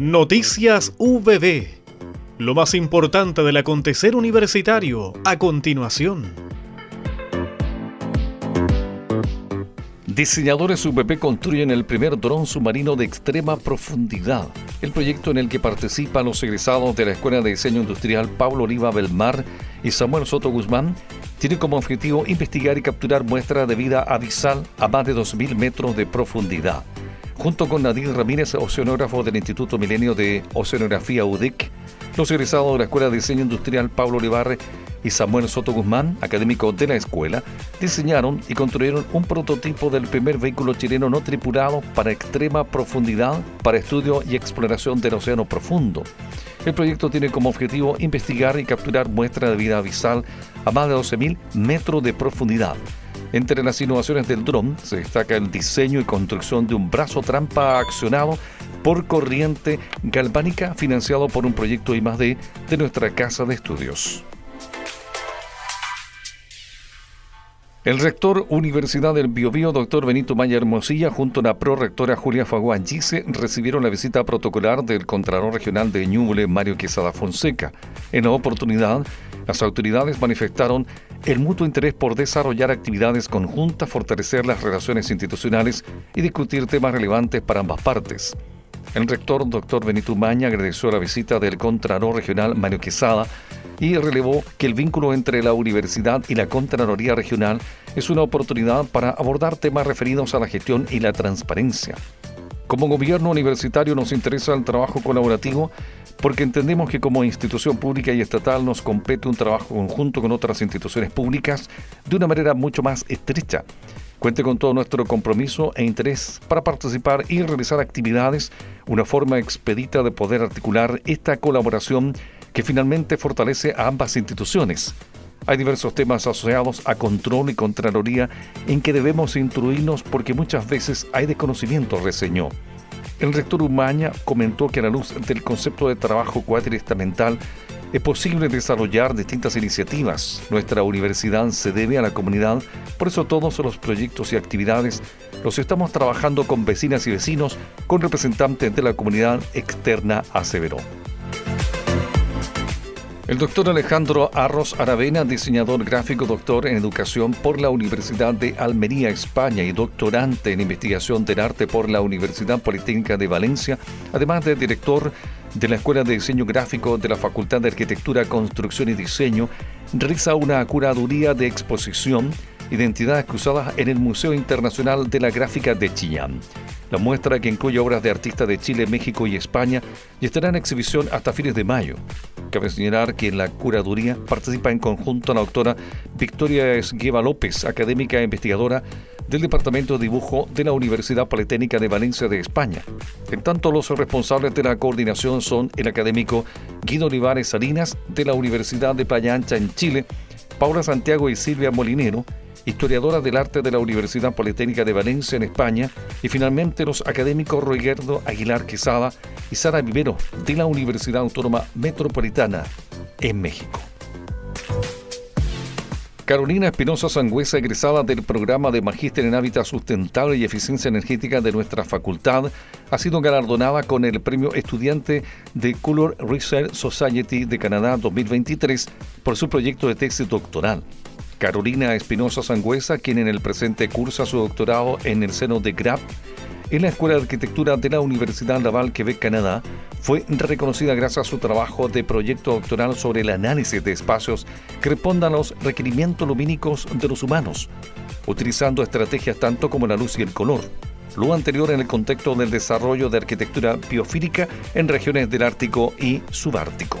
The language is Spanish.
Noticias VB. Lo más importante del acontecer universitario a continuación. Diseñadores UPP construyen el primer dron submarino de extrema profundidad. El proyecto en el que participan los egresados de la Escuela de Diseño Industrial Pablo Oliva Belmar y Samuel Soto Guzmán tiene como objetivo investigar y capturar muestras de vida abisal a más de 2.000 metros de profundidad junto con Nadir Ramírez, oceanógrafo del Instituto Milenio de Oceanografía UDIC, los egresados de la Escuela de Diseño Industrial Pablo Olivarre y Samuel Soto Guzmán, académico de la escuela, diseñaron y construyeron un prototipo del primer vehículo chileno no tripulado para extrema profundidad para estudio y exploración del océano profundo. El proyecto tiene como objetivo investigar y capturar muestras de vida abisal a más de 12.000 metros de profundidad entre las innovaciones del dron se destaca el diseño y construcción de un brazo trampa accionado por corriente galvánica financiado por un proyecto I+D de nuestra casa de estudios. El rector Universidad del Biobío, doctor Benito Maya Hermosilla, junto a la prorectora Julia Faguán Gise, recibieron la visita protocolar del Contralor Regional de Ñuble, Mario Quesada Fonseca. En la oportunidad, las autoridades manifestaron el mutuo interés por desarrollar actividades conjuntas, fortalecer las relaciones institucionales y discutir temas relevantes para ambas partes. El rector, doctor Benito Maña, agradeció la visita del Contralor Regional Mario Quesada y relevó que el vínculo entre la universidad y la Contraloría Regional es una oportunidad para abordar temas referidos a la gestión y la transparencia. Como gobierno universitario nos interesa el trabajo colaborativo porque entendemos que como institución pública y estatal nos compete un trabajo conjunto con otras instituciones públicas de una manera mucho más estrecha. Cuente con todo nuestro compromiso e interés para participar y realizar actividades, una forma expedita de poder articular esta colaboración que finalmente fortalece a ambas instituciones. Hay diversos temas asociados a control y contraloría en que debemos instruirnos porque muchas veces hay desconocimiento, reseñó. El rector Umaña comentó que a la luz del concepto de trabajo cuatriestamental es posible desarrollar distintas iniciativas. Nuestra universidad se debe a la comunidad, por eso todos los proyectos y actividades los estamos trabajando con vecinas y vecinos, con representantes de la comunidad externa, aseveró. El doctor Alejandro Arros Aravena, diseñador gráfico, doctor en educación por la Universidad de Almería, España, y doctorante en investigación del arte por la Universidad Politécnica de Valencia, además de director de la Escuela de Diseño Gráfico de la Facultad de Arquitectura, Construcción y Diseño, realiza una curaduría de exposición Identidades Cruzadas en el Museo Internacional de la Gráfica de Chillán. La muestra, que incluye obras de artistas de Chile, México y España, y estará en exhibición hasta fines de mayo. Cabe señalar que en la curaduría participa en conjunto la doctora Victoria Esgueva López, académica e investigadora del Departamento de Dibujo de la Universidad Politécnica de Valencia de España. En tanto, los responsables de la coordinación son el académico Guido Olivares Salinas de la Universidad de Playa Ancha en Chile, Paula Santiago y Silvia Molinero, historiadora del arte de la Universidad Politécnica de Valencia en España, y finalmente los académicos Roiguerdo Aguilar Quesada y Sara Vivero de la Universidad Autónoma Metropolitana en México. Carolina Espinosa Sangüesa, egresada del programa de Magíster en Hábitat Sustentable y Eficiencia Energética de nuestra facultad, ha sido galardonada con el premio estudiante de Color Research Society de Canadá 2023 por su proyecto de tesis doctoral. Carolina Espinosa Sangüesa, quien en el presente cursa su doctorado en el seno de GRAP en la Escuela de Arquitectura de la Universidad Laval, Quebec, Canadá, fue reconocida gracias a su trabajo de proyecto doctoral sobre el análisis de espacios que respondan a los requerimientos lumínicos de los humanos, utilizando estrategias tanto como la luz y el color. Lo anterior en el contexto del desarrollo de arquitectura biofílica en regiones del Ártico y Subártico.